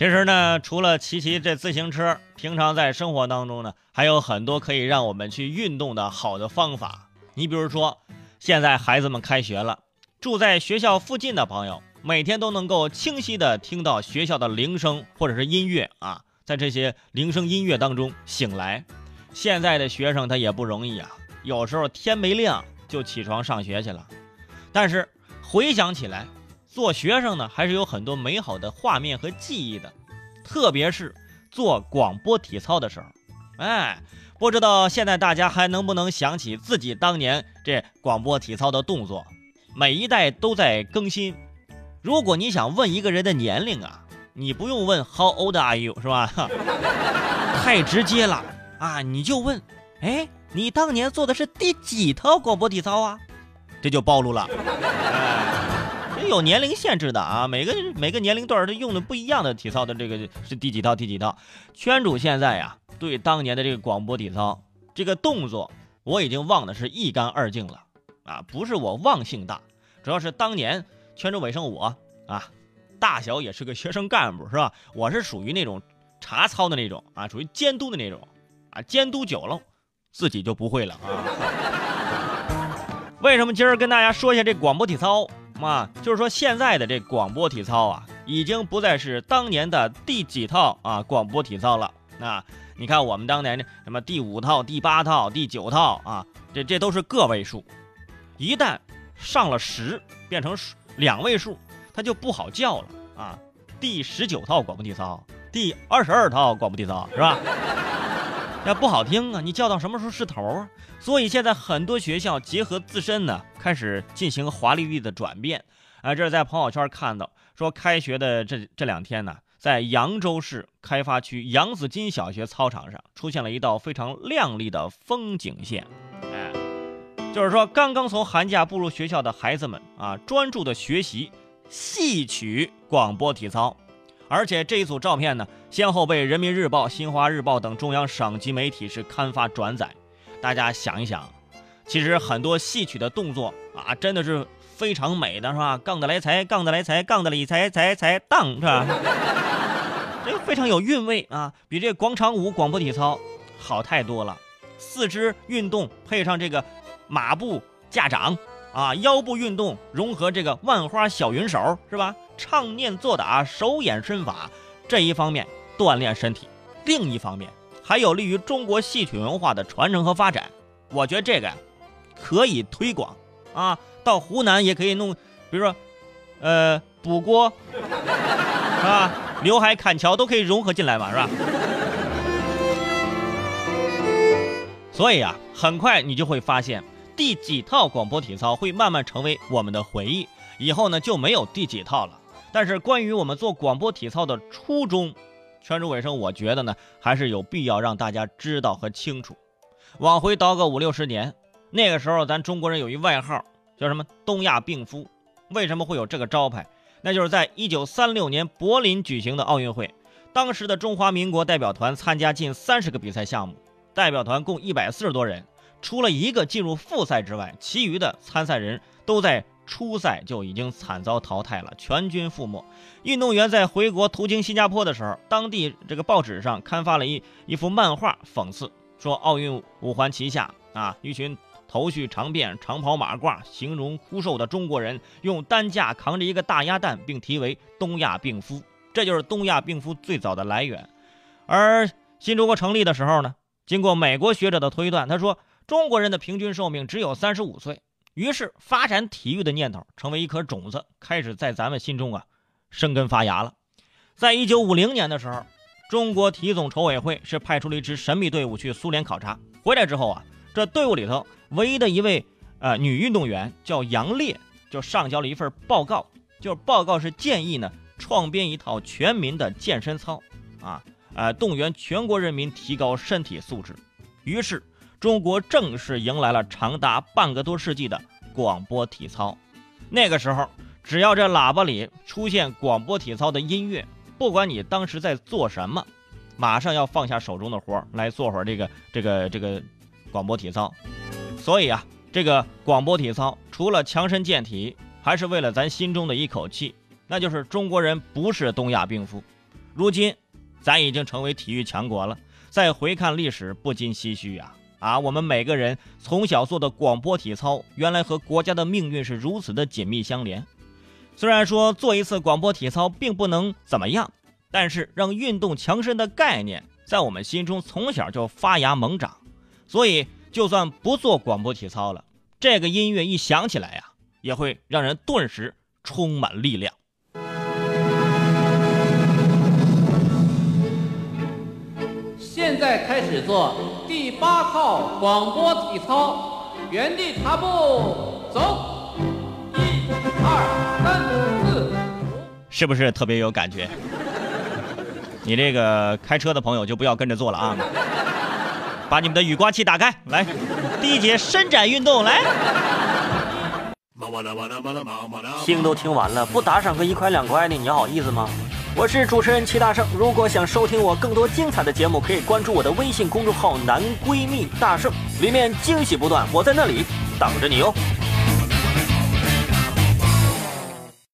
其实呢，除了骑骑这自行车，平常在生活当中呢，还有很多可以让我们去运动的好的方法。你比如说，现在孩子们开学了，住在学校附近的朋友，每天都能够清晰的听到学校的铃声或者是音乐啊，在这些铃声音乐当中醒来。现在的学生他也不容易啊，有时候天没亮就起床上学去了。但是回想起来，做学生呢还是有很多美好的画面和记忆的，特别是做广播体操的时候。哎，不知道现在大家还能不能想起自己当年这广播体操的动作？每一代都在更新。如果你想问一个人的年龄啊，你不用问 How old are you 是吧？太直接了。啊，你就问，哎，你当年做的是第几套广播体操啊？这就暴露了，有年龄限制的啊，每个每个年龄段儿他用的不一样的体操的这个是第几套第几套。圈主现在呀，对当年的这个广播体操这个动作，我已经忘得是一干二净了啊，不是我忘性大，主要是当年圈主委生我啊，大小也是个学生干部是吧？我是属于那种查操的那种啊，属于监督的那种。啊，监督久了，自己就不会了啊。为什么今儿跟大家说一下这广播体操嘛？就是说现在的这广播体操啊，已经不再是当年的第几套啊广播体操了。那你看我们当年的什么第五套、第八套、第九套啊，这这都是个位数。一旦上了十，变成两位数，它就不好叫了啊。第十九套广播体操，第二十二套广播体操，是吧？那不好听啊！你叫到什么时候是头啊？所以现在很多学校结合自身呢，开始进行华丽丽的转变。啊，这是在朋友圈看到，说开学的这这两天呢，在扬州市开发区扬子津小学操场上出现了一道非常亮丽的风景线。哎，就是说刚刚从寒假步入学校的孩子们啊，专注的学习戏曲广播体操。而且这一组照片呢，先后被人民日报、新华日报等中央省级媒体是刊发转载。大家想一想，其实很多戏曲的动作啊，真的是非常美的，是吧？杠的来财，杠的来财，杠的理财，财财当，是吧？这非常有韵味啊，比这广场舞、广播体操好太多了。四肢运动配上这个马步架掌啊，腰部运动融合这个万花小云手，是吧？唱念做打，手眼身法这一方面锻炼身体，另一方面还有利于中国戏曲文化的传承和发展。我觉得这个可以推广啊，到湖南也可以弄，比如说，呃，补锅，是 吧？刘海砍桥都可以融合进来嘛，是吧？所以啊，很快你就会发现，第几套广播体操会慢慢成为我们的回忆，以后呢就没有第几套了。但是关于我们做广播体操的初衷，圈主尾声，我觉得呢，还是有必要让大家知道和清楚。往回倒个五六十年，那个时候咱中国人有一外号叫什么“东亚病夫”。为什么会有这个招牌？那就是在一九三六年柏林举行的奥运会，当时的中华民国代表团参加近三十个比赛项目，代表团共一百四十多人，除了一个进入复赛之外，其余的参赛人都在。初赛就已经惨遭淘汰了，全军覆没。运动员在回国途经新加坡的时候，当地这个报纸上刊发了一一幅漫画，讽刺说奥运五环旗下啊，一群头绪长辫、长袍马褂、形容枯瘦的中国人，用担架扛着一个大鸭蛋，并题为“东亚病夫”。这就是东亚病夫最早的来源。而新中国成立的时候呢，经过美国学者的推断，他说中国人的平均寿命只有三十五岁。于是，发展体育的念头成为一颗种子，开始在咱们心中啊生根发芽了。在一九五零年的时候，中国体总筹委会是派出了一支神秘队伍去苏联考察。回来之后啊，这队伍里头唯一的一位呃女运动员叫杨烈，就上交了一份报告，就是报告是建议呢创编一套全民的健身操啊，呃动员全国人民提高身体素质。于是。中国正式迎来了长达半个多世纪的广播体操。那个时候，只要这喇叭里出现广播体操的音乐，不管你当时在做什么，马上要放下手中的活来做会儿这个这个这个广播体操。所以啊，这个广播体操除了强身健体，还是为了咱心中的一口气，那就是中国人不是东亚病夫。如今，咱已经成为体育强国了。再回看历史，不禁唏嘘呀！啊，我们每个人从小做的广播体操，原来和国家的命运是如此的紧密相连。虽然说做一次广播体操并不能怎么样，但是让运动强身的概念在我们心中从小就发芽猛长。所以，就算不做广播体操了，这个音乐一响起来呀，也会让人顿时充满力量。现在开始做第八套广播体操，原地踏步走，一、二、三、四、五，是不是特别有感觉？你这个开车的朋友就不要跟着做了啊！把你们的雨刮器打开，来，第一节伸展运动，来。听都听完了，不打赏个一块两块的，你好意思吗？我是主持人齐大圣，如果想收听我更多精彩的节目，可以关注我的微信公众号“男闺蜜大圣”，里面惊喜不断，我在那里等着你哦。